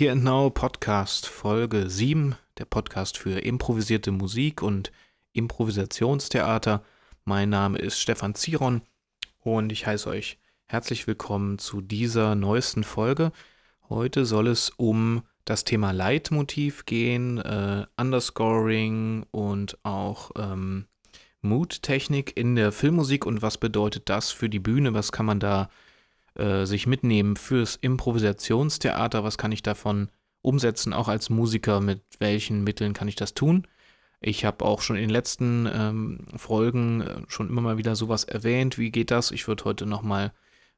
Here and Now Podcast Folge 7, der Podcast für improvisierte Musik und Improvisationstheater. Mein Name ist Stefan Ziron und ich heiße euch herzlich willkommen zu dieser neuesten Folge. Heute soll es um das Thema Leitmotiv gehen, äh, Underscoring und auch ähm, Mood-Technik in der Filmmusik und was bedeutet das für die Bühne, was kann man da äh, sich mitnehmen fürs Improvisationstheater, was kann ich davon umsetzen, auch als Musiker, mit welchen Mitteln kann ich das tun. Ich habe auch schon in den letzten ähm, Folgen äh, schon immer mal wieder sowas erwähnt. Wie geht das? Ich würde heute nochmal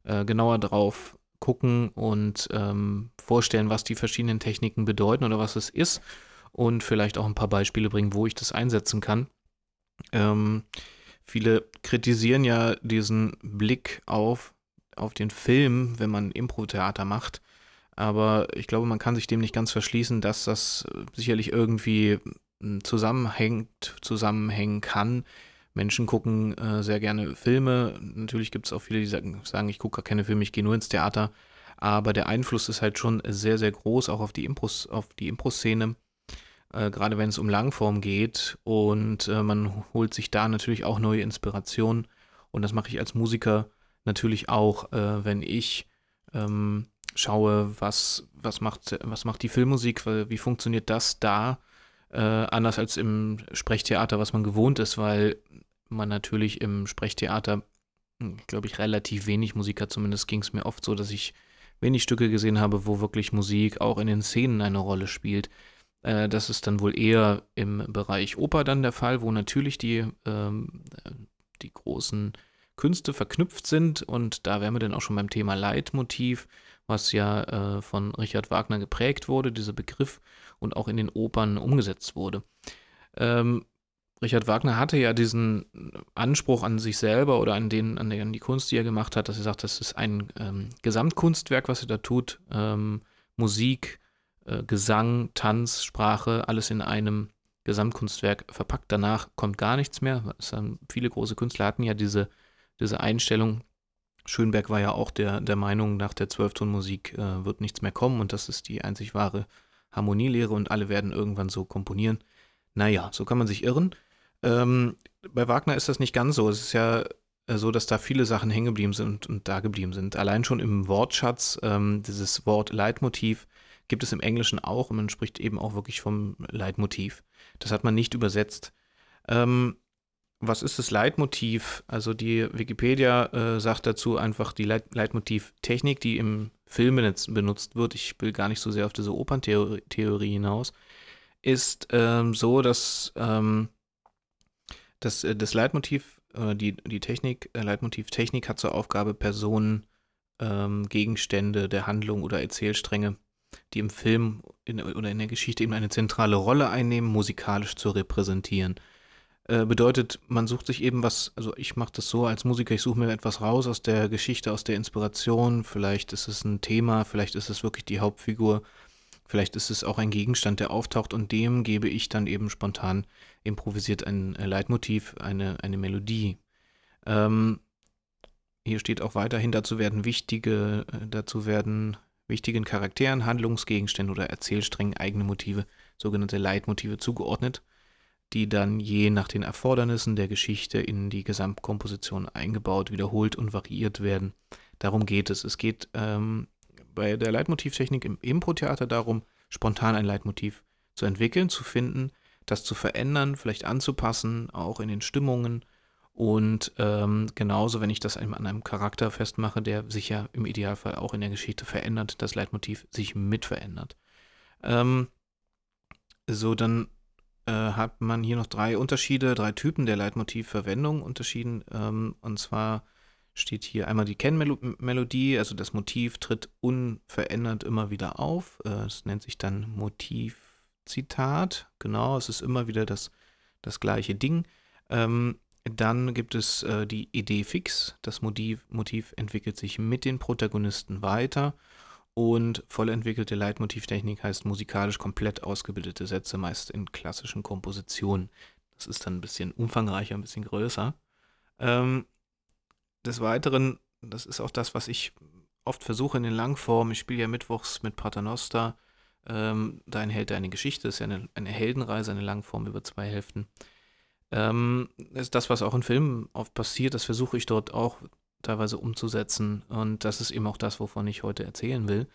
äh, genauer drauf gucken und ähm, vorstellen, was die verschiedenen Techniken bedeuten oder was es ist und vielleicht auch ein paar Beispiele bringen, wo ich das einsetzen kann. Ähm, viele kritisieren ja diesen Blick auf, auf den Film, wenn man Impro-Theater macht. Aber ich glaube, man kann sich dem nicht ganz verschließen, dass das sicherlich irgendwie hm, zusammenhängt, zusammenhängen kann. Menschen gucken äh, sehr gerne Filme. Natürlich gibt es auch viele, die sagen, sagen ich gucke gar keine Filme, ich gehe nur ins Theater. Aber der Einfluss ist halt schon sehr, sehr groß, auch auf die Impros, auf die Impro-Szene äh, gerade wenn es um Langform geht. Und äh, man holt sich da natürlich auch neue Inspirationen. Und das mache ich als Musiker natürlich auch, äh, wenn ich ähm, schaue, was, was, macht, was macht die Filmmusik, wie funktioniert das da, äh, anders als im Sprechtheater, was man gewohnt ist, weil man natürlich im Sprechtheater, hm, glaube ich, relativ wenig Musiker, zumindest ging es mir oft so, dass ich wenig Stücke gesehen habe, wo wirklich Musik auch in den Szenen eine Rolle spielt. Äh, das ist dann wohl eher im Bereich Oper dann der Fall, wo natürlich die, ähm, die großen Künste verknüpft sind. Und da wären wir dann auch schon beim Thema Leitmotiv, was ja äh, von Richard Wagner geprägt wurde, dieser Begriff, und auch in den Opern umgesetzt wurde. Ähm, Richard Wagner hatte ja diesen Anspruch an sich selber oder an, den, an, die, Kunst, die er gemacht hat, dass er sagt, das ist ein ähm, Gesamtkunstwerk, was er da tut. Ähm, Musik, äh, Gesang, Tanz, Sprache, alles in einem Gesamtkunstwerk verpackt. Danach kommt gar nichts mehr. Dann, viele große Künstler hatten ja diese, diese Einstellung. Schönberg war ja auch der, der Meinung, nach der Zwölftonmusik äh, wird nichts mehr kommen und das ist die einzig wahre Harmonielehre und alle werden irgendwann so komponieren. Naja, so kann man sich irren. Ähm, bei Wagner ist das nicht ganz so. Es ist ja äh, so, dass da viele Sachen hängen geblieben sind und, da geblieben sind. Allein schon im Wortschatz, ähm, dieses Wort Leitmotiv gibt es im Englischen auch und man spricht eben auch wirklich vom Leitmotiv. Das hat man nicht übersetzt. Ähm, was ist das Leitmotiv? Also die Wikipedia äh, sagt dazu einfach die Leit Leitmotivtechnik, die im Film benutzt wird. Ich will gar nicht so sehr auf diese Operntheorie hinaus. Ist ähm, so, dass ähm, das, äh, das Leitmotiv, äh, die, die Technik, äh, Leitmotivtechnik hat zur Aufgabe, Personen, ähm, Gegenstände der Handlung oder Erzählstränge die im Film in, oder in der Geschichte eben eine zentrale Rolle einnehmen, musikalisch zu repräsentieren. Äh, bedeutet, man sucht sich eben was, also ich mache das so als Musiker, ich suche mir etwas raus aus der Geschichte, aus der Inspiration, vielleicht ist es ein Thema, vielleicht ist es wirklich die Hauptfigur, vielleicht ist es auch ein Gegenstand, der auftaucht und dem gebe ich dann eben spontan improvisiert ein Leitmotiv, eine, eine Melodie. Ähm, hier steht auch weiterhin, dazu werden wichtige, äh, dazu werden wichtigen Charakteren, Handlungsgegenständen oder Erzählsträngen eigene Motive, sogenannte Leitmotive zugeordnet, die dann je nach den Erfordernissen der Geschichte in die Gesamtkomposition eingebaut, wiederholt und variiert werden. Darum geht es. Es geht ähm, bei der Leitmotivtechnik im Impro-Theater darum, spontan ein Leitmotiv zu entwickeln, zu finden, das zu verändern, vielleicht anzupassen, auch in den Stimmungen und ähm, genauso, wenn ich das an einem Charakter festmache, der sich ja im Idealfall auch in der Geschichte verändert, das Leitmotiv sich mit verändert. Ähm, so, dann äh, hat man hier noch drei Unterschiede, drei Typen der Leitmotivverwendung unterschieden. Ähm, und zwar steht hier einmal die Kennmelodie, also das Motiv tritt unverändert immer wieder auf. Äh, nennt sich dann Motivzitat. Genau, es ist immer wieder das, das gleiche Ding. Ähm, dann gibt es äh, die Idee fix. Das Motiv, Motiv entwickelt sich mit den Protagonisten weiter. Und voll entwickelte Leitmotivtechnik heißt musikalisch komplett ausgebildete Sätze, meist in klassischen Kompositionen. Das ist dann ein bisschen umfangreicher, ein bisschen größer. Ähm, des Weiteren, das ist auch das, was ich oft versuche in den Langformen. Ich spiele ja mittwochs mit Paternoster Ähm, da enthält er eine Geschichte, das ist ja eine, eine Heldenreise, eine Langform über zwei Hälften. Ähm, ist das, was auch in Filmen oft passiert, das versuche ich dort auch teilweise umzusetzen. Und das ist eben auch das, wovon ich heute erzählen will.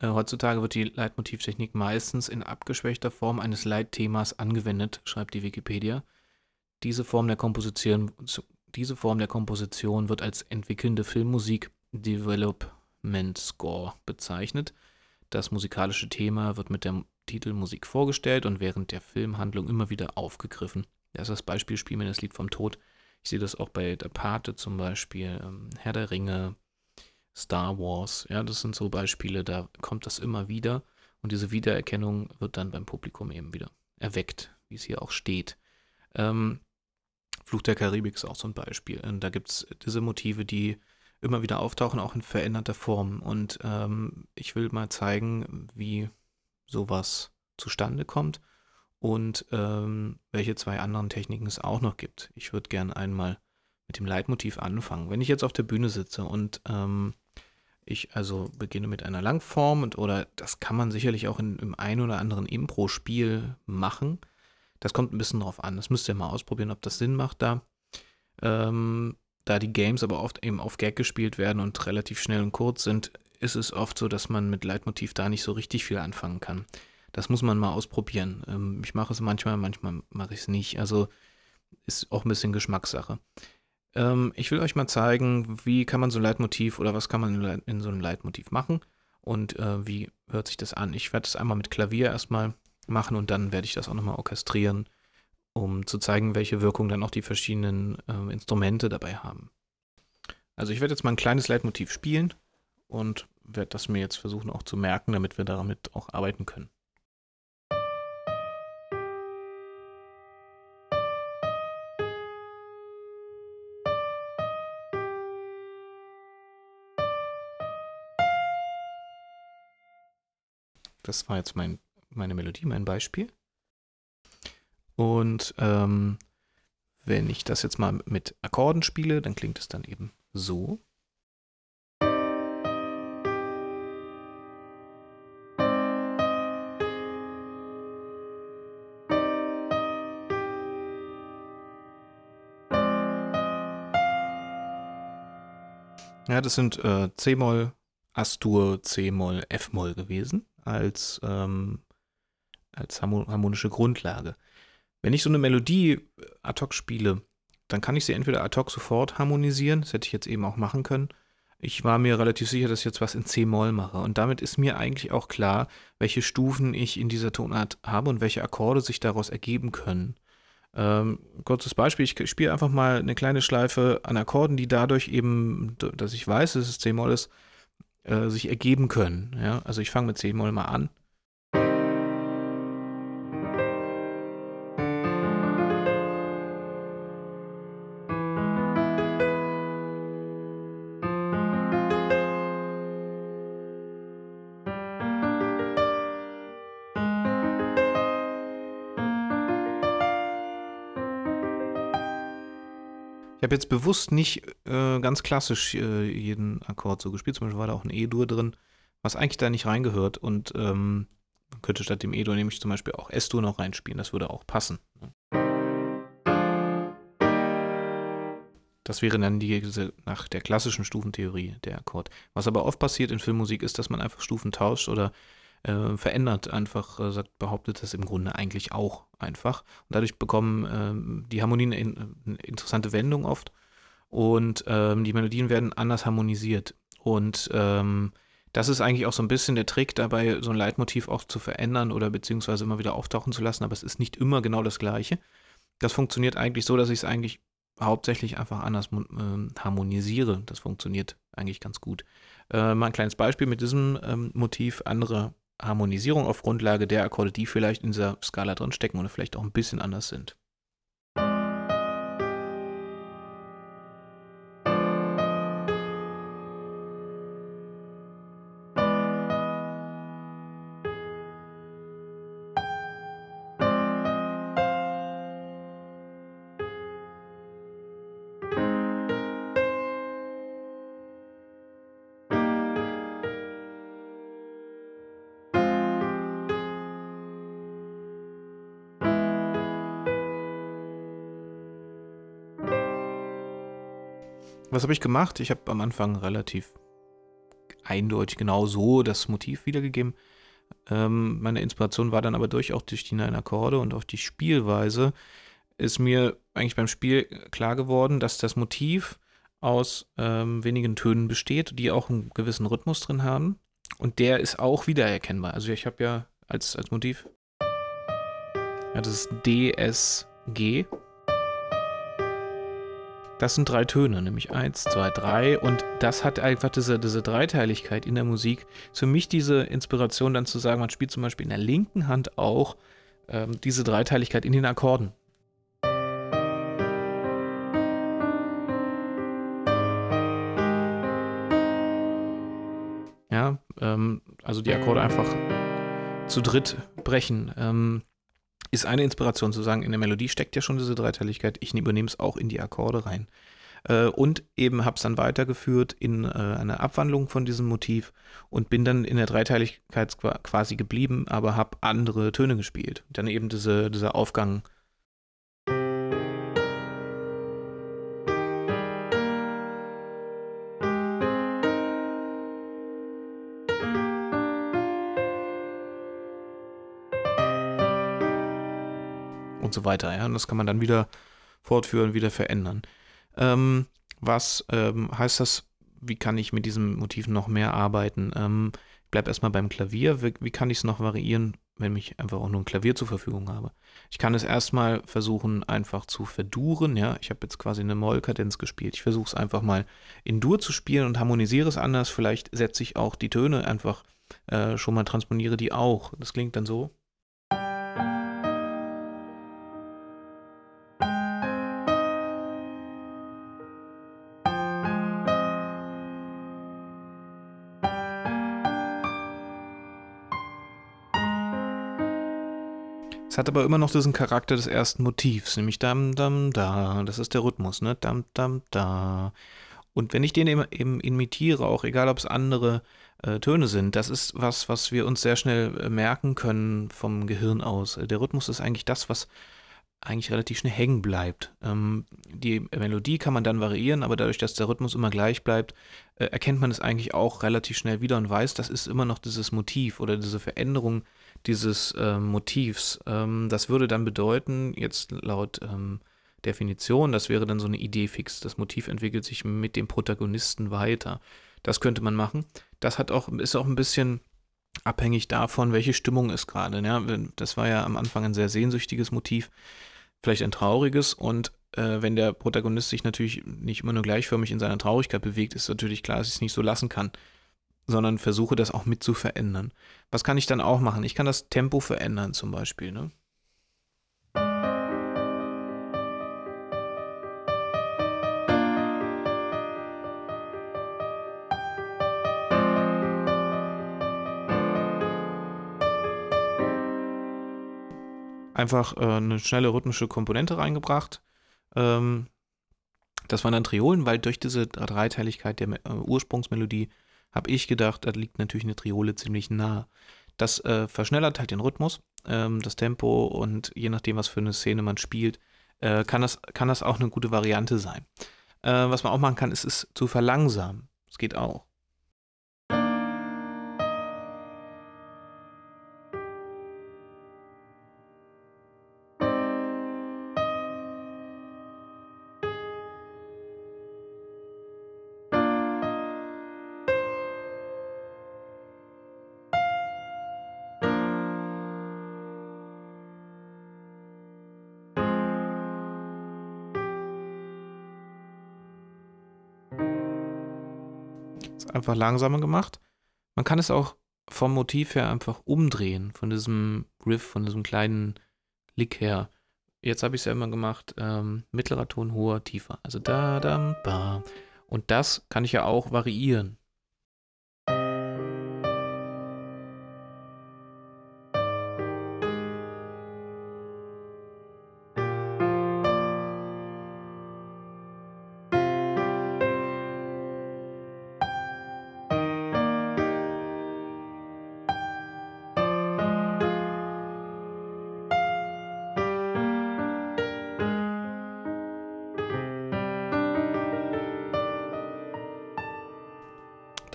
Äh, heutzutage wird die Leitmotivtechnik meistens in abgeschwächter Form eines Leitthemas angewendet, schreibt die Wikipedia. Diese Form der Komposition, diese Form der Komposition wird als entwickelnde Filmmusik Development Score bezeichnet. Das musikalische Thema wird mit der Titelmusik vorgestellt und während der Filmhandlung immer wieder aufgegriffen. Das ist das Beispiel Spiel mir das Lied vom Tod. Ich sehe das auch bei Der Pate zum Beispiel, ähm, Herr der Ringe, Star Wars. Ja, das sind so Beispiele, da kommt das immer wieder und diese Wiedererkennung wird dann beim Publikum eben wieder erweckt, wie es hier auch steht. Ähm, Fluch der Karibik ist auch so ein Beispiel. Und da gibt es diese Motive, die immer wieder auftauchen, auch in veränderter Form. Und ähm, ich will mal zeigen, wie sowas zustande kommt und ähm, welche zwei anderen Techniken es auch noch gibt. Ich würde gerne einmal mit dem Leitmotiv anfangen. Wenn ich jetzt auf der Bühne sitze und ähm, ich also beginne mit einer Langform und oder das kann man sicherlich auch in, im ein oder anderen Impro-Spiel machen. Das kommt ein bisschen drauf an. Das müsst ihr mal ausprobieren, ob das Sinn macht da. Ähm, da die Games aber oft eben auf Gag gespielt werden und relativ schnell und kurz sind, ist es oft so, dass man mit Leitmotiv da nicht so richtig viel anfangen kann. Das muss man mal ausprobieren. Ähm, ich mache es manchmal, manchmal mache ich es nicht. Also ist auch ein bisschen Geschmackssache. Ähm, ich will euch mal zeigen, wie kann man so ein Leitmotiv oder was kann man in so einem Leitmotiv machen und äh, wie hört sich das an. Ich werde es einmal mit Klavier erstmal machen und dann werde ich das auch nochmal orchestrieren, um zu zeigen, welche Wirkung dann auch die verschiedenen äh, Instrumente dabei haben. Also ich werde jetzt mal ein kleines Leitmotiv spielen und werde das mir jetzt versuchen auch zu merken, damit wir damit auch arbeiten können. Das war jetzt mein, meine Melodie, mein Beispiel. Und ähm, wenn ich das jetzt mal mit Akkorden spiele, dann klingt es dann eben so. Ja, das sind äh, C-Moll, Astur, C-Moll, F-Moll gewesen als, ähm, als harmonische Grundlage. Wenn ich so eine Melodie äh, ad hoc spiele, dann kann ich sie entweder ad hoc sofort harmonisieren, das hätte ich jetzt eben auch machen können. Ich war mir relativ sicher, dass ich jetzt was in C-Moll mache. Und damit ist mir eigentlich auch klar, welche Stufen ich in dieser Tonart habe und welche Akkorde sich daraus ergeben können. Ähm, kurzes Beispiel, ich spiele einfach mal eine kleine Schleife an Akkorden, die dadurch eben, dass ich weiß, dass es C-Moll ist, äh, sich ergeben können. Ja? Also ich fange mit C-Moll mal an. Habe jetzt bewusst nicht äh, ganz klassisch äh, jeden Akkord so gespielt. Zum Beispiel war da auch ein E-Dur drin, was eigentlich da nicht reingehört. Und ähm, man könnte statt dem E-Dur nämlich zum Beispiel auch S-Dur noch reinspielen. Das würde auch passen. Ne? Das wäre dann die, nach der klassischen Stufentheorie der Akkord. Was aber oft passiert in Filmmusik ist, dass man einfach Stufen tauscht oder äh, verändert, einfach äh, sagt, behauptet das im Grunde eigentlich auch einfach. Und dadurch bekommen äh, die Harmonien in, eine interessante Wendung oft und ähm, die Melodien werden anders harmonisiert. Und ähm, das ist eigentlich auch so ein bisschen der Trick dabei, so ein Leitmotiv auch zu verändern oder beziehungsweise immer wieder auftauchen zu lassen, aber es ist nicht immer genau das gleiche. Das funktioniert eigentlich so, dass ich es eigentlich hauptsächlich einfach anders äh, harmonisiere. Das funktioniert eigentlich ganz gut. Äh, mal ein kleines Beispiel mit diesem ähm, Motiv. Andere Harmonisierung auf Grundlage der Akkorde, die vielleicht in dieser Skala drin stecken oder vielleicht auch ein bisschen anders sind. Was habe ich gemacht? Ich habe am Anfang relativ eindeutig genau so das Motiv wiedergegeben. Ähm, meine Inspiration war dann aber durch auch durch die neuen Akkorde und auch die Spielweise ist mir eigentlich beim Spiel klar geworden, dass das Motiv aus ähm, wenigen Tönen besteht, die auch einen gewissen Rhythmus drin haben. Und der ist auch wiedererkennbar. Also ich habe ja als, als Motiv, ja, das ist DSG. Das sind drei Töne, nämlich eins, zwei, drei. Und das hat einfach diese, diese Dreiteiligkeit in der Musik. Für mich diese Inspiration dann zu sagen, man spielt zum Beispiel in der linken Hand auch ähm, diese Dreiteiligkeit in den Akkorden. Ja, ähm, also die Akkorde einfach zu dritt brechen. Ähm, ist eine Inspiration zu sagen, in der Melodie steckt ja schon diese Dreiteiligkeit, ich übernehme es auch in die Akkorde rein. Äh, und eben habe es dann weitergeführt in äh, eine Abwandlung von diesem Motiv und bin dann in der Dreiteiligkeit quasi geblieben, aber habe andere Töne gespielt. Dann eben diese, dieser Aufgang und so weiter. Ja? Und das kann man dann wieder fortführen, wieder verändern. Ähm, was ähm, heißt das? Wie kann ich mit diesem Motiv noch mehr arbeiten? Ähm, ich bleibe erstmal beim Klavier. Wie, wie kann ich es noch variieren, wenn ich einfach auch nur ein Klavier zur Verfügung habe? Ich kann es erstmal versuchen, einfach zu verduren. Ja, ich habe jetzt quasi eine Mollkadenz gespielt. Ich versuche es einfach mal in Dur zu spielen und harmonisiere es anders. Vielleicht setze ich auch die Töne einfach äh, schon mal, transponiere die auch. Das klingt dann so. Es hat aber immer noch diesen Charakter des ersten Motivs, nämlich dam, dam, da. Das ist der Rhythmus, ne? Dam, dam, da. Und wenn ich den eben, eben imitiere, auch egal ob es andere äh, Töne sind, das ist was, was wir uns sehr schnell äh, merken können vom Gehirn aus. Der Rhythmus ist eigentlich das, was eigentlich relativ schnell hängen bleibt. Ähm, die Melodie kann man dann variieren, aber dadurch, dass der Rhythmus immer gleich bleibt, äh, erkennt man es eigentlich auch relativ schnell wieder und weiß, das ist immer noch dieses Motiv oder diese Veränderung dieses äh, Motivs. Ähm, das würde dann bedeuten, jetzt laut ähm, Definition, das wäre dann so eine Idee fix. Das Motiv entwickelt sich mit dem Protagonisten weiter. Das könnte man machen. Das hat auch, ist auch ein bisschen abhängig davon, welche Stimmung ist gerade. Ja? Das war ja am Anfang ein sehr sehnsüchtiges Motiv, vielleicht ein trauriges und äh, wenn der Protagonist sich natürlich nicht immer nur gleichförmig in seiner Traurigkeit bewegt, ist natürlich klar, dass ich es nicht so lassen kann sondern versuche das auch mit zu verändern. Was kann ich dann auch machen? Ich kann das Tempo verändern zum Beispiel. Ne? Einfach äh, eine schnelle rhythmische Komponente reingebracht. Ähm, das waren dann Triolen, weil durch diese Dreiteiligkeit der äh, Ursprungsmelodie habe ich gedacht, da liegt natürlich eine Triole ziemlich nah. Das äh, verschnellert halt den Rhythmus, ähm, das Tempo und je nachdem, was für eine Szene man spielt, äh, kann, das, kann das auch eine gute Variante sein. Äh, was man auch machen kann, ist es zu verlangsamen. Das geht auch. Einfach langsamer gemacht. Man kann es auch vom Motiv her einfach umdrehen, von diesem Riff, von diesem kleinen Lick her. Jetzt habe ich es ja immer gemacht, ähm, mittlerer Ton, hoher, tiefer. Also da, da, ba. Und das kann ich ja auch variieren.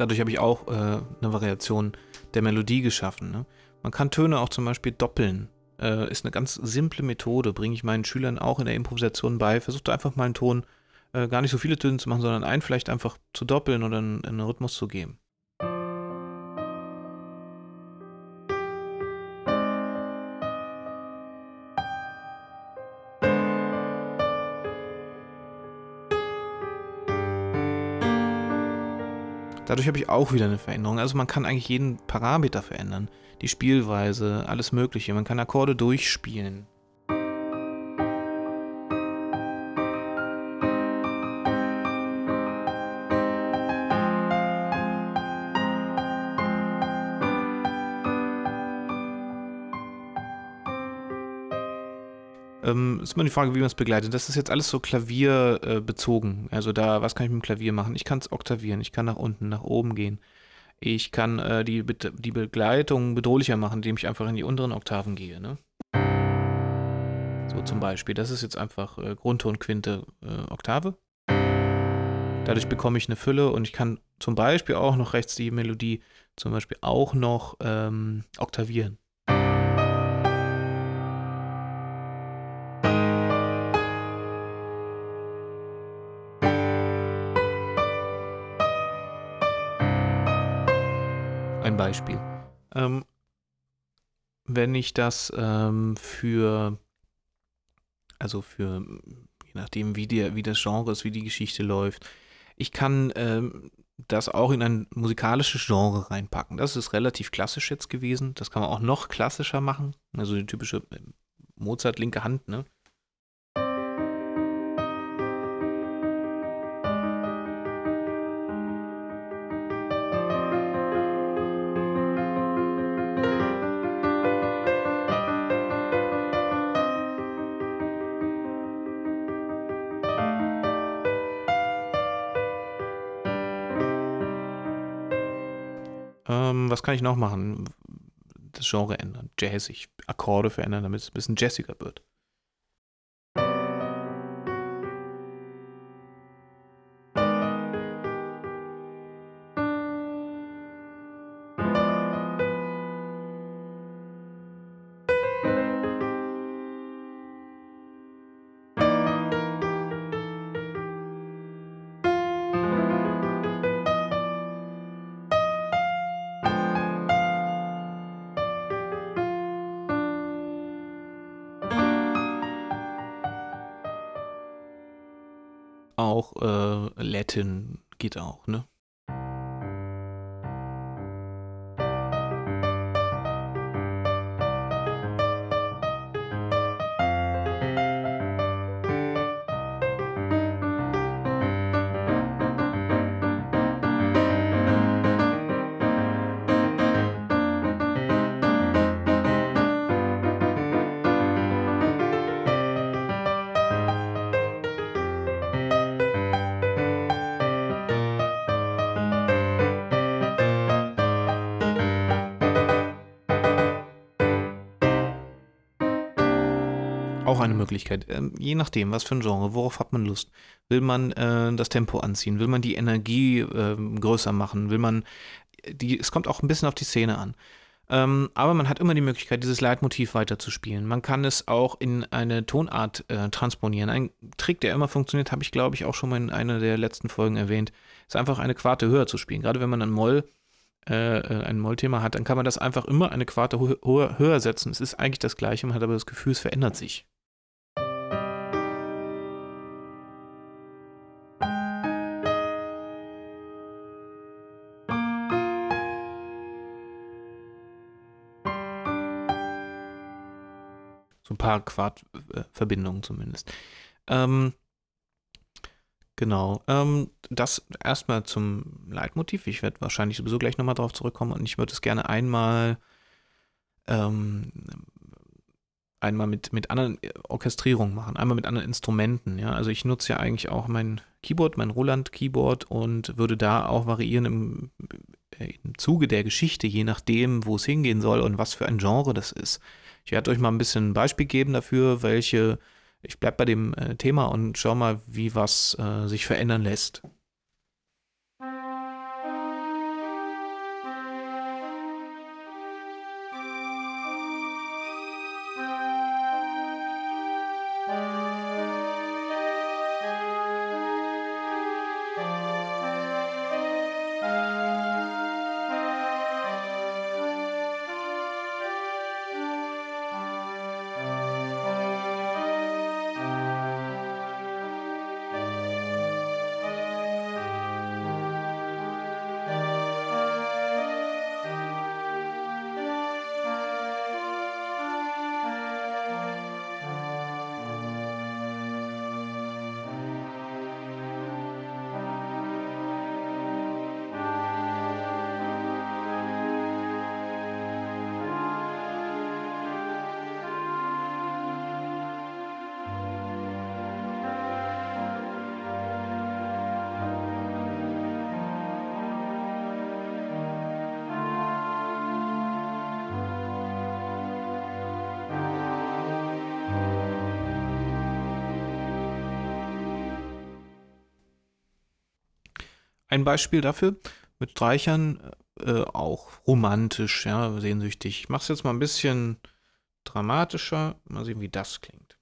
Dadurch habe ich auch äh, eine Variation der Melodie geschaffen. Ne? Man kann Töne auch zum Beispiel doppeln. Äh, ist eine ganz simple Methode, bringe ich meinen Schülern auch in der Improvisation bei. Versucht einfach mal einen Ton, äh, gar nicht so viele Töne zu machen, sondern einen vielleicht einfach zu doppeln oder einen, einen Rhythmus zu geben. Dadurch habe ich auch wieder eine Veränderung. Also man kann eigentlich jeden Parameter verändern. Die Spielweise, alles Mögliche. Man kann Akkorde durchspielen. Ähm, ist immer die Frage, wie man es begleitet. Das ist jetzt alles so klavierbezogen. Äh, also da, was kann ich mit dem Klavier machen? Ich kann es oktavieren, ich kann nach unten, nach oben gehen. Ich kann äh, die, die Begleitung bedrohlicher machen, indem ich einfach in die unteren Oktaven gehe. Ne? So zum Beispiel. Das ist jetzt einfach äh, Grundton, Quinte, äh, Oktave. Dadurch bekomme ich eine Fülle und ich kann zum Beispiel auch noch rechts die Melodie zum Beispiel auch noch ähm, oktavieren. Beispiel. Ähm, wenn ich das ähm, für, also für, je nachdem, wie, der, wie das Genre ist, wie die Geschichte läuft, ich kann ähm, das auch in ein musikalisches Genre reinpacken. Das ist relativ klassisch jetzt gewesen. Das kann man auch noch klassischer machen. Also die typische äh, Mozart linke Hand, ne? Ähm, was kann ich noch machen? Das Genre ändern, jazzig, Akkorde verändern, damit es ein bisschen jazziger wird. Auch eine Möglichkeit. Ähm, je nachdem, was für ein Genre, worauf hat man Lust? Will man äh, das Tempo anziehen? Will man die Energie äh, größer machen? Will man die, es kommt auch ein bisschen auf die Szene an. Ähm, aber man hat immer die Möglichkeit, dieses Leitmotiv weiterzuspielen. Man kann es auch in eine Tonart äh, transponieren. Ein Trick, der immer funktioniert, habe ich, glaube ich, auch schon mal in einer der letzten Folgen erwähnt, ist einfach eine Quarte höher zu spielen. Gerade wenn man ein Moll, äh, äh ein Mollthema hat, dann kann man das einfach immer eine Quarte höher setzen. Es ist eigentlich das Gleiche, man hat aber das Gefühl, es verändert sich. Paar Quartverbindungen zumindest. Ähm, genau. Ähm, das erstmal zum Leitmotiv. Ich werde wahrscheinlich sowieso gleich nochmal darauf zurückkommen und ich würde es gerne einmal ähm, einmal mit, mit anderen Orchestrierungen machen, einmal mit anderen Instrumenten. Ja? Also ich nutze ja eigentlich auch mein Keyboard, mein Roland-Keyboard und würde da auch variieren im, im Zuge der Geschichte, je nachdem, wo es hingehen soll und was für ein Genre das ist. Ich werde euch mal ein bisschen ein Beispiel geben dafür, welche, ich bleibe bei dem äh, Thema und schau mal, wie was äh, sich verändern lässt. Ein Beispiel dafür mit Streichern äh, auch romantisch, ja, sehnsüchtig. Ich mache es jetzt mal ein bisschen dramatischer. Mal sehen, wie das klingt.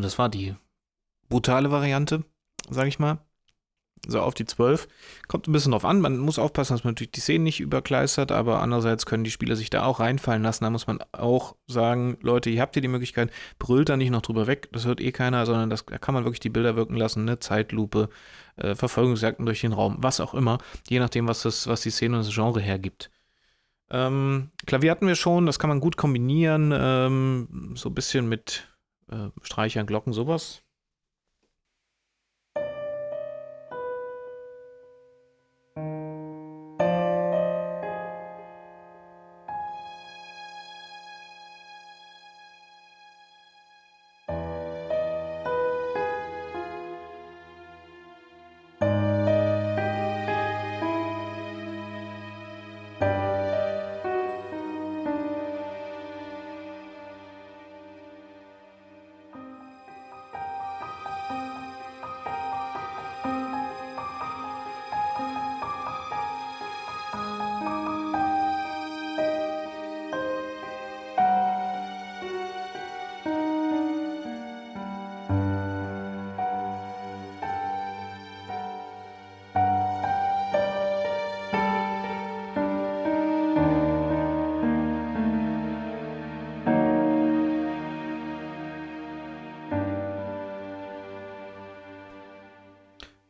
Das war die brutale Variante, sage ich mal. So auf die 12. Kommt ein bisschen drauf an. Man muss aufpassen, dass man natürlich die Szenen nicht überkleistert, aber andererseits können die Spieler sich da auch reinfallen lassen. Da muss man auch sagen, Leute, ihr habt hier die Möglichkeit, brüllt da nicht noch drüber weg, das hört eh keiner, sondern das, da kann man wirklich die Bilder wirken lassen, eine Zeitlupe, äh, Verfolgungsjagden durch den Raum, was auch immer, je nachdem, was, das, was die Szene und das Genre hergibt. Ähm, Klavier hatten wir schon, das kann man gut kombinieren, ähm, so ein bisschen mit äh, Streichern, Glocken, sowas.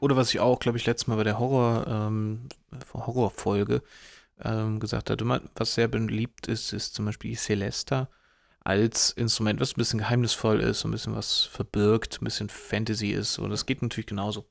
Oder was ich auch, glaube ich, letztes Mal bei der Horror, ähm, Horrorfolge ähm, gesagt hatte, was sehr beliebt ist, ist zum Beispiel Celesta als Instrument, was ein bisschen geheimnisvoll ist, ein bisschen was verbirgt, ein bisschen Fantasy ist. Und das geht natürlich genauso.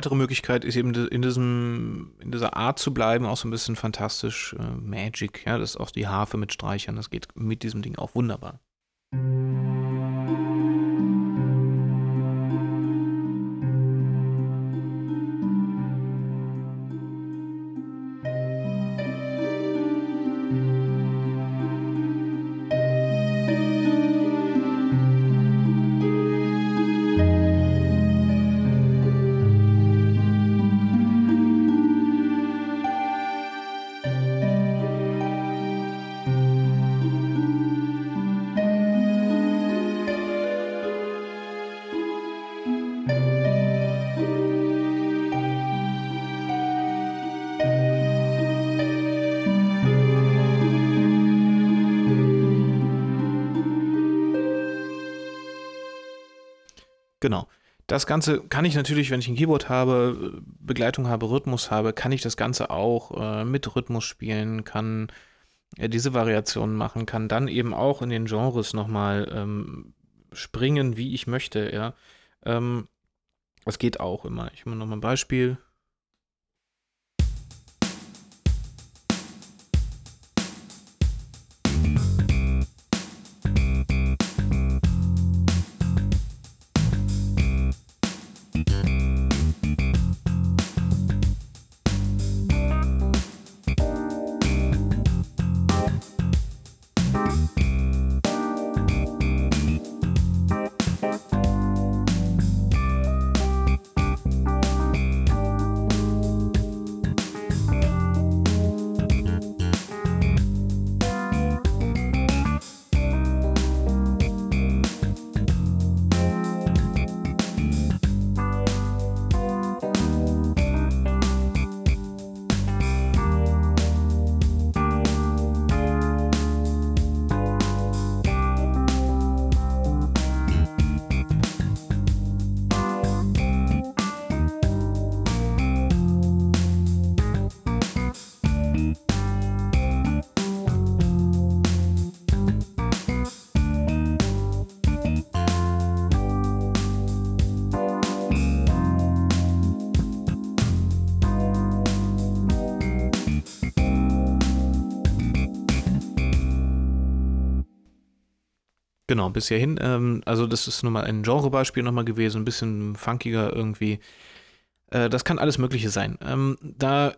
Weitere Möglichkeit ist eben in diesem, in dieser Art zu bleiben, auch so ein bisschen fantastisch äh, Magic, ja, das ist auch die Harfe mit Streichern, das geht mit diesem Ding auch wunderbar. Das Ganze kann ich natürlich, wenn ich ein Keyboard habe, Begleitung habe, Rhythmus habe, kann ich das Ganze auch äh, mit Rhythmus spielen, kann äh, diese Variationen machen, kann dann eben auch in den Genres nochmal ähm, springen, wie ich möchte, ja. Ähm, das geht auch immer. Ich mache nochmal ein Beispiel. Genau, bis hierhin. Ähm, also das ist nur mal ein Genrebeispiel nochmal gewesen, ein bisschen funkiger irgendwie. Äh, das kann alles Mögliche sein. Ähm, da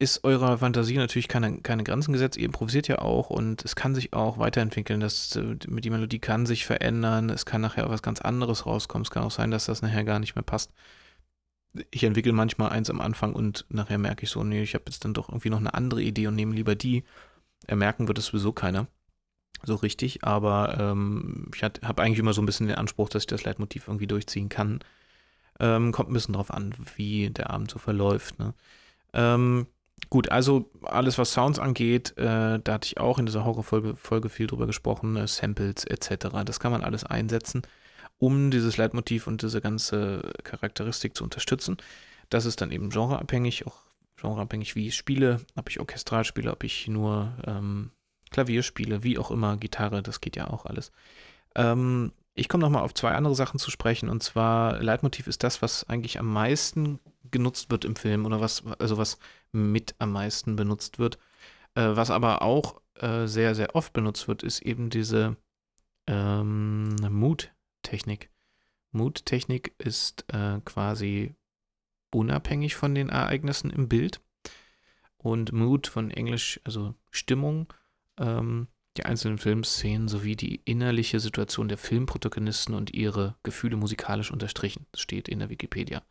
ist eurer Fantasie natürlich keine, keine Grenzen gesetzt. Ihr improvisiert ja auch und es kann sich auch weiterentwickeln. Das, äh, die Melodie kann sich verändern. Es kann nachher was ganz anderes rauskommen. Es kann auch sein, dass das nachher gar nicht mehr passt. Ich entwickle manchmal eins am Anfang und nachher merke ich so, nee, ich habe jetzt dann doch irgendwie noch eine andere Idee und nehme lieber die. Merken wird es sowieso keiner so richtig, aber ähm, ich habe eigentlich immer so ein bisschen den Anspruch, dass ich das Leitmotiv irgendwie durchziehen kann. Ähm, kommt ein bisschen drauf an, wie der Abend so verläuft. Ne? Ähm, gut, also alles, was Sounds angeht, äh, da hatte ich auch in dieser Horrorfolge Folge viel drüber gesprochen, äh, Samples etc. Das kann man alles einsetzen, um dieses Leitmotiv und diese ganze Charakteristik zu unterstützen. Das ist dann eben genreabhängig, auch genreabhängig, wie ich spiele, ob ich orchestral spiele, ob ich nur ähm, Klavier spiele, wie auch immer, Gitarre, das geht ja auch alles. Ähm, ich komme nochmal auf zwei andere Sachen zu sprechen und zwar Leitmotiv ist das, was eigentlich am meisten genutzt wird im Film oder was, also was mit am meisten benutzt wird. Äh, was aber auch äh, sehr, sehr oft benutzt wird, ist eben diese ähm, Mood-Technik. Mood-Technik ist äh, quasi unabhängig von den Ereignissen im Bild. Und Mood von Englisch, also Stimmung, ähm, die einzelnen Filmszenen sowie die innerliche Situation der Filmprotagonisten und ihre Gefühle musikalisch unterstrichen. Das steht in der Wikipedia.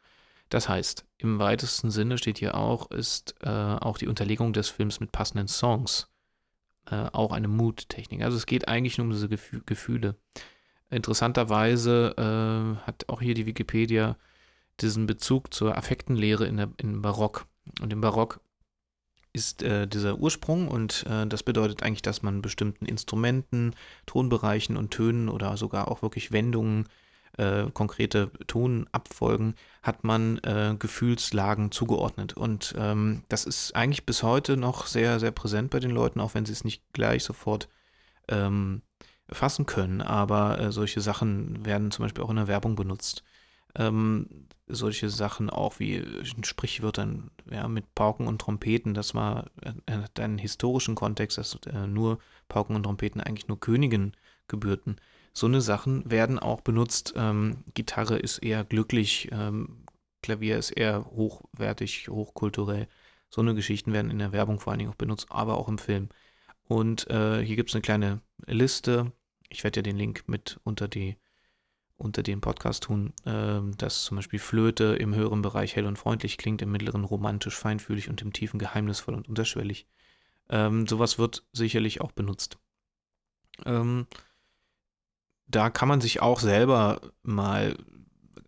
Das heißt, im weitesten Sinne steht hier auch, ist äh, auch die Unterlegung des Films mit passenden Songs äh, auch eine Mood-Technik. Also es geht eigentlich nur um diese Gef Gefühle. Interessanterweise äh, hat auch hier die Wikipedia diesen Bezug zur Affektenlehre in der, im Barock. Und im Barock ist äh, dieser Ursprung und äh, das bedeutet eigentlich, dass man bestimmten Instrumenten, Tonbereichen und Tönen oder sogar auch wirklich Wendungen, äh, konkrete Tonabfolgen, hat man äh, Gefühlslagen zugeordnet. Und ähm, das ist eigentlich bis heute noch sehr, sehr präsent bei den Leuten, auch wenn sie es nicht gleich sofort ähm, fassen können. Aber äh, solche Sachen werden zum Beispiel auch in der Werbung benutzt. Ähm, solche Sachen auch wie ein Sprichwörtern, ja, mit Pauken und Trompeten, das war äh, einen historischen Kontext, dass äh, nur Pauken und Trompeten eigentlich nur Königen gebührten. So eine Sachen werden auch benutzt. Ähm, Gitarre ist eher glücklich, ähm, Klavier ist eher hochwertig, hochkulturell. So eine Geschichten werden in der Werbung vor allen Dingen auch benutzt, aber auch im Film. Und äh, hier gibt es eine kleine Liste. Ich werde ja den Link mit unter die unter den Podcast tun, äh, dass zum Beispiel Flöte im höheren Bereich hell und freundlich klingt, im mittleren romantisch, feinfühlig und im tiefen geheimnisvoll und unterschwellig. Ähm, sowas wird sicherlich auch benutzt. Ähm, da kann man sich auch selber mal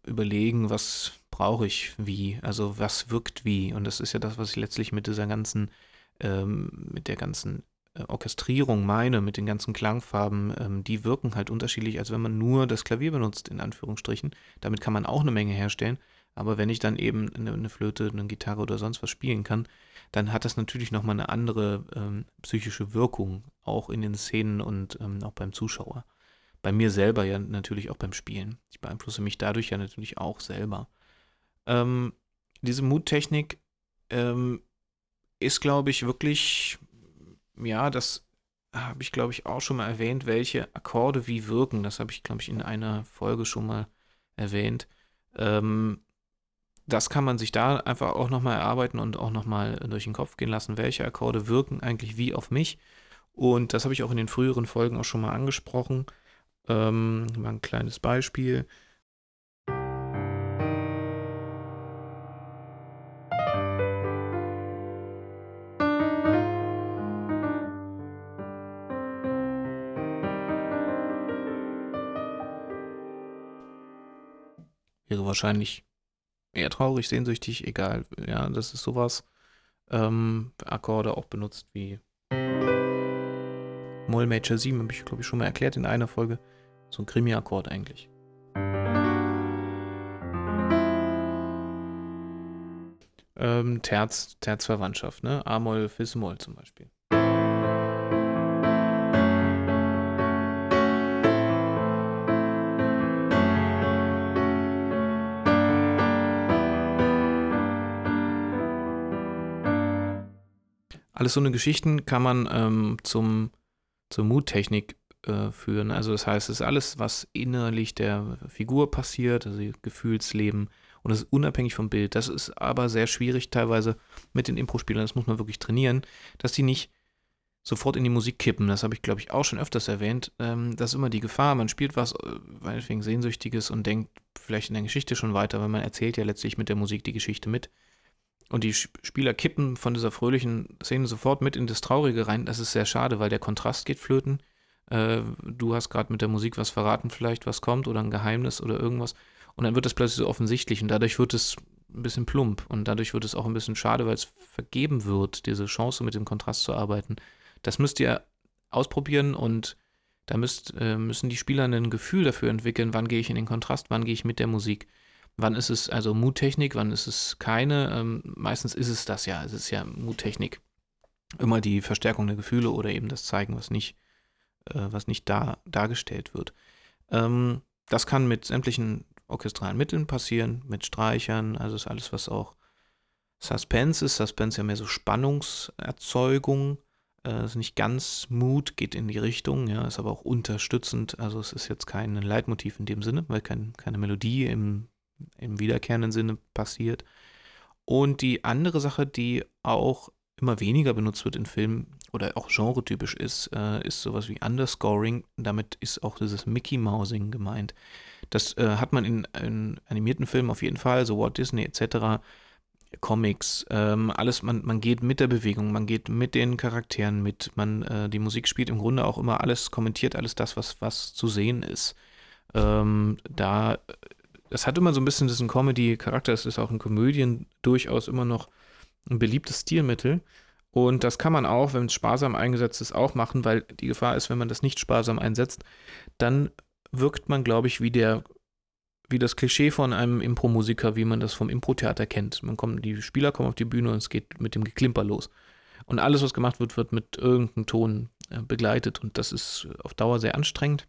überlegen, was brauche ich wie, also was wirkt wie. Und das ist ja das, was ich letztlich mit dieser ganzen, ähm, mit der ganzen Orchestrierung meine, mit den ganzen Klangfarben, ähm, die wirken halt unterschiedlich, als wenn man nur das Klavier benutzt, in Anführungsstrichen. Damit kann man auch eine Menge herstellen. Aber wenn ich dann eben eine, eine Flöte, eine Gitarre oder sonst was spielen kann, dann hat das natürlich nochmal eine andere ähm, psychische Wirkung, auch in den Szenen und ähm, auch beim Zuschauer. Bei mir selber ja natürlich auch beim Spielen. Ich beeinflusse mich dadurch ja natürlich auch selber. Ähm, diese Muttechnik ähm, ist, glaube ich, wirklich ja, das habe ich, glaube ich, auch schon mal erwähnt, welche Akkorde wie wirken. Das habe ich, glaube ich, in einer Folge schon mal erwähnt. Ähm, das kann man sich da einfach auch nochmal erarbeiten und auch nochmal durch den Kopf gehen lassen, welche Akkorde wirken eigentlich wie auf mich. Und das habe ich auch in den früheren Folgen auch schon mal angesprochen. Ähm, mal ein kleines Beispiel. Wäre wahrscheinlich eher traurig, sehnsüchtig, egal. Ja, das ist sowas. Ähm, Akkorde auch benutzt wie Moll Major 7, habe ich glaube ich schon mal erklärt in einer Folge. So ein Krimi-Akkord eigentlich. Ähm, Terz, Terzverwandtschaft, ne? A-Moll, Fis-Moll zum Beispiel. Alles so eine Geschichten kann man ähm, zum, zur Muttechnik äh, führen. Also das heißt, es ist alles, was innerlich der Figur passiert, also Gefühlsleben und das ist unabhängig vom Bild. Das ist aber sehr schwierig teilweise mit den Impro-Spielern, das muss man wirklich trainieren, dass die nicht sofort in die Musik kippen. Das habe ich, glaube ich, auch schon öfters erwähnt. Ähm, das ist immer die Gefahr. Man spielt was, äh, meinetwegen Sehnsüchtiges und denkt vielleicht in der Geschichte schon weiter, weil man erzählt ja letztlich mit der Musik die Geschichte mit und die Spieler kippen von dieser fröhlichen Szene sofort mit in das Traurige rein, das ist sehr schade, weil der Kontrast geht flöten. Äh, du hast gerade mit der Musik was verraten, vielleicht was kommt oder ein Geheimnis oder irgendwas. Und dann wird das plötzlich so offensichtlich und dadurch wird es ein bisschen plump und dadurch wird es auch ein bisschen schade, weil es vergeben wird, diese Chance mit dem Kontrast zu arbeiten. Das müsst ihr ausprobieren und da müsst, äh, müssen die Spieler ein Gefühl dafür entwickeln, wann gehe ich in den Kontrast, wann gehe ich mit der Musik. Wann ist es also Muttechnik, wann ist es keine? Ähm, meistens ist es das ja. Es ist ja Muttechnik. Immer die Verstärkung der Gefühle oder eben das Zeigen, was nicht, äh, was nicht da, dargestellt wird. Ähm, das kann mit sämtlichen orchestralen Mitteln passieren, mit Streichern, also ist alles, was auch Suspense ist. Suspense ja mehr so Spannungserzeugung. Äh, ist nicht ganz Mut, geht in die Richtung, ja, ist aber auch unterstützend. Also es ist jetzt kein Leitmotiv in dem Sinne, weil kein, keine Melodie im im wiederkehrenden Sinne passiert. Und die andere Sache, die auch immer weniger benutzt wird in Filmen oder auch genretypisch ist, äh, ist sowas wie Underscoring. Damit ist auch dieses Mickey Mousing gemeint. Das äh, hat man in, in, animierten Filmen auf jeden Fall, so Walt Disney etc., Comics, ähm, alles, man, man geht mit der Bewegung, man geht mit den Charakteren mit, man, äh, die Musik spielt im Grunde auch immer alles, kommentiert alles das, was, was zu sehen ist. Ähm, da das hat immer so ein bisschen diesen Comedy-Charakter. Es ist auch in Komödien durchaus immer noch ein beliebtes Stilmittel. Und das kann man auch, wenn es sparsam eingesetzt ist, auch machen, weil die Gefahr ist, wenn man das nicht sparsam einsetzt, dann wirkt man, glaube ich, wie der, wie das Klischee von einem Impro-Musiker, wie man das vom Impro-Theater kennt. Man kommt, die Spieler kommen auf die Bühne und es geht mit dem Geklimper los. Und alles, was gemacht wird, wird mit irgendeinem Ton äh, begleitet. Und das ist auf Dauer sehr anstrengend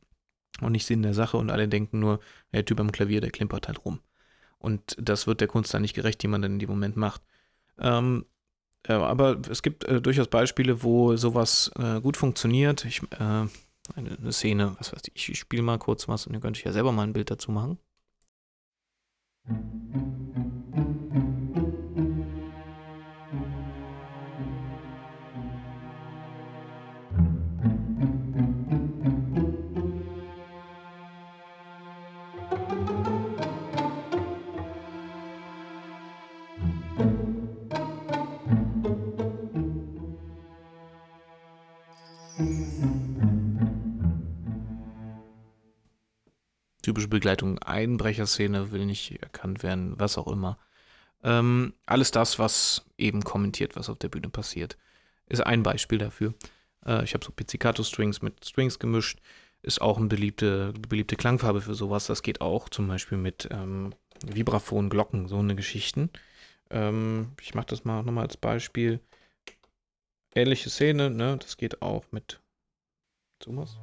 und nicht Sinn der Sache und alle denken nur, der Typ am Klavier, der klimpert halt rum. Und das wird der Kunst dann nicht gerecht, die man dann in dem Moment macht. Ähm, äh, aber es gibt äh, durchaus Beispiele, wo sowas äh, gut funktioniert. Ich, äh, eine, eine, Szene, was weiß ich, ich spiele mal kurz was und dann könnte ich ja selber mal ein Bild dazu machen. Typische Begleitung, Einbrecherszene will nicht erkannt werden, was auch immer. Ähm, alles das, was eben kommentiert, was auf der Bühne passiert, ist ein Beispiel dafür. Äh, ich habe so Pizzicato-Strings mit Strings gemischt, ist auch eine beliebte, beliebte Klangfarbe für sowas. Das geht auch zum Beispiel mit ähm, Vibraphon, Glocken, so eine Geschichten. Ähm, ich mache das mal nochmal als Beispiel. Ähnliche Szene, ne? Das geht auch mit sowas.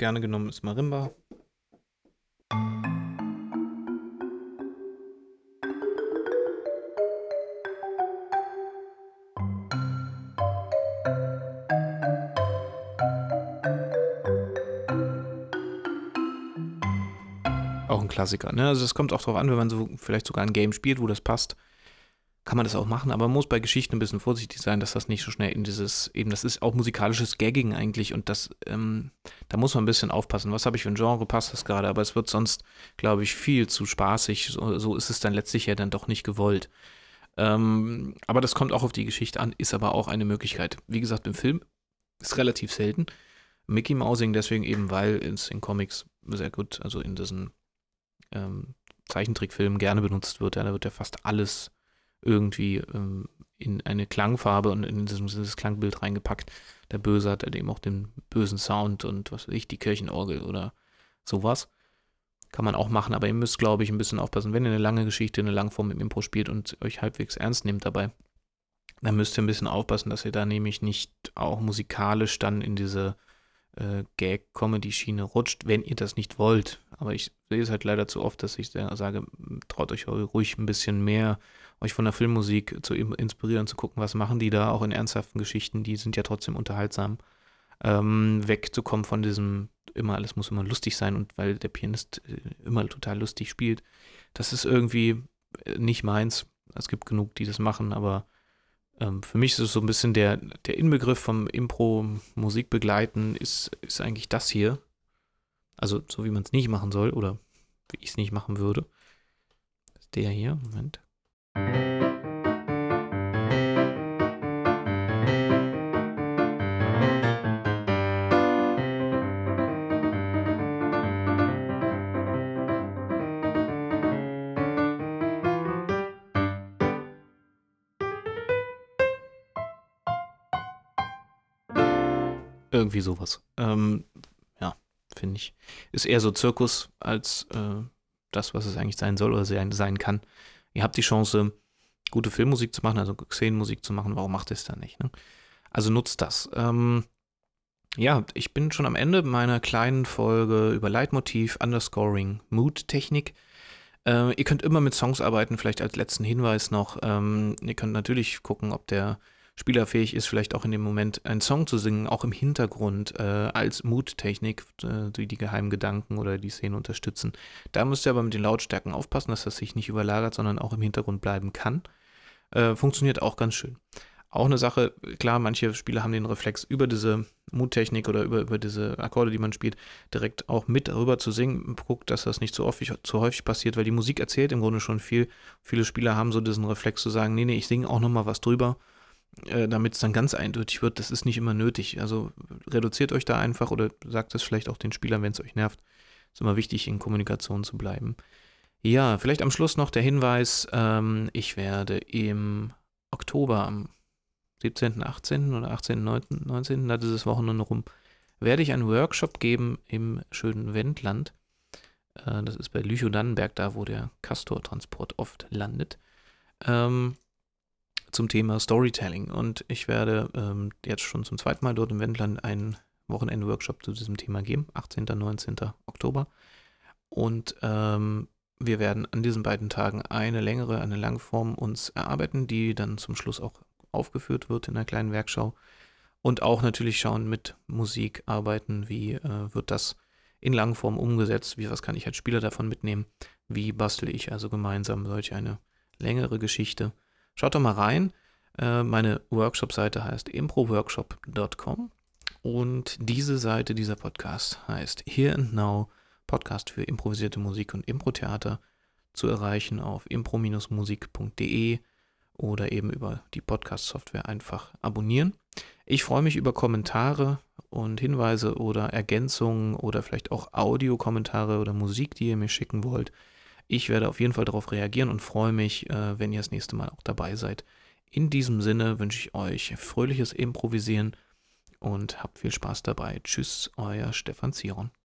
Gerne genommen ist Marimba. Auch ein Klassiker, ne? Also es kommt auch darauf an, wenn man so vielleicht sogar ein Game spielt, wo das passt kann man das auch machen, aber man muss bei Geschichten ein bisschen vorsichtig sein, dass das nicht so schnell in dieses, eben, das ist auch musikalisches Gagging eigentlich und das, ähm, da muss man ein bisschen aufpassen. Was habe ich für ein Genre, passt das gerade, aber es wird sonst, glaube ich, viel zu spaßig. So, so, ist es dann letztlich ja dann doch nicht gewollt. Ähm, aber das kommt auch auf die Geschichte an, ist aber auch eine Möglichkeit. Wie gesagt, im Film ist relativ selten. Mickey Mousing deswegen eben, weil es in Comics sehr gut, also in diesen ähm, Zeichentrickfilmen gerne benutzt wird. Ja, da wird ja fast alles irgendwie ähm, in eine Klangfarbe und in dieses, Klangbild reingepackt. Der Böse hat halt eben auch den bösen Sound und was weiß ich, die Kirchenorgel oder sowas. Kann man auch machen, aber ihr müsst, glaube ich, ein bisschen aufpassen. Wenn ihr eine lange Geschichte, eine Langform im Impro spielt und euch halbwegs ernst nehmt dabei, dann müsst ihr ein bisschen aufpassen, dass ihr da nämlich nicht auch musikalisch dann in diese äh, Gag-Comedy-Schiene rutscht, wenn ihr das nicht wollt. Aber ich sehe es halt leider zu oft, dass ich sage, traut euch ruhig ein bisschen mehr, euch von der Filmmusik zu inspirieren, zu gucken, was machen die da, auch in ernsthaften Geschichten, die sind ja trotzdem unterhaltsam, ähm, wegzukommen von diesem, immer alles muss immer lustig sein und weil der Pianist äh, immer total lustig spielt. Das ist irgendwie äh, nicht meins. Es gibt genug, die das machen, aber ähm, für mich ist es so ein bisschen der, der Inbegriff vom Impro-Musik begleiten, ist, ist eigentlich das hier. Also so wie man es nicht machen soll oder wie ich es nicht machen würde. Der hier, Moment. Irgendwie sowas. Ähm, ja, finde ich. Ist eher so Zirkus als äh, das, was es eigentlich sein soll oder sein kann. Ihr habt die Chance, gute Filmmusik zu machen, also Szenenmusik zu machen. Warum macht ihr es dann nicht? Ne? Also nutzt das. Ähm, ja, ich bin schon am Ende meiner kleinen Folge über Leitmotiv, Underscoring, Mood-Technik. Äh, ihr könnt immer mit Songs arbeiten, vielleicht als letzten Hinweis noch. Ähm, ihr könnt natürlich gucken, ob der spielerfähig ist, vielleicht auch in dem Moment einen Song zu singen, auch im Hintergrund äh, als Muttechnik, äh, die geheimen Gedanken oder die Szene unterstützen. Da müsst ihr aber mit den Lautstärken aufpassen, dass das sich nicht überlagert, sondern auch im Hintergrund bleiben kann. Äh, funktioniert auch ganz schön. Auch eine Sache, klar, manche Spieler haben den Reflex über diese Muttechnik oder über, über diese Akkorde, die man spielt, direkt auch mit rüber zu singen. Guckt, dass das nicht zu, oft, zu häufig passiert, weil die Musik erzählt im Grunde schon viel. Viele Spieler haben so diesen Reflex zu sagen, nee, nee, ich singe auch nochmal was drüber äh, damit es dann ganz eindeutig wird, das ist nicht immer nötig. Also reduziert euch da einfach oder sagt es vielleicht auch den Spielern, wenn es euch nervt. Ist immer wichtig, in Kommunikation zu bleiben. Ja, vielleicht am Schluss noch der Hinweis, ähm, ich werde im Oktober, am 17., 18. oder 18., 19., 19. da dieses Wochenende rum, werde ich einen Workshop geben im schönen Wendland. Äh, das ist bei Lüchow-Dannenberg, da wo der Castor-Transport oft landet. Ähm, zum Thema Storytelling. Und ich werde ähm, jetzt schon zum zweiten Mal dort im Wendland einen Wochenende-Workshop zu diesem Thema geben, 18. und 19. Oktober. Und ähm, wir werden an diesen beiden Tagen eine längere, eine Langform uns erarbeiten, die dann zum Schluss auch aufgeführt wird in einer kleinen Werkschau. Und auch natürlich schauen mit Musik arbeiten, wie äh, wird das in Langform umgesetzt, wie was kann ich als Spieler davon mitnehmen, wie bastle ich also gemeinsam solch eine längere Geschichte. Schaut doch mal rein. Äh, meine Workshop-Seite heißt improworkshop.com und diese Seite, dieser Podcast heißt Here and Now Podcast für improvisierte Musik und Impro-Theater zu erreichen auf impro-musik.de oder eben über die Podcast-Software einfach abonnieren. Ich freue mich über Kommentare und Hinweise oder Ergänzungen oder vielleicht auch Audiokommentare oder Musik, die ihr mir schicken wollt. Ich werde auf jeden Fall darauf reagieren und freue mich, äh, wenn ihr das nächste Mal auch dabei seid. In diesem Sinne wünsche ich euch fröhliches Improvisieren und habt viel Spaß dabei. Tschüss, euer Stefan Ziron.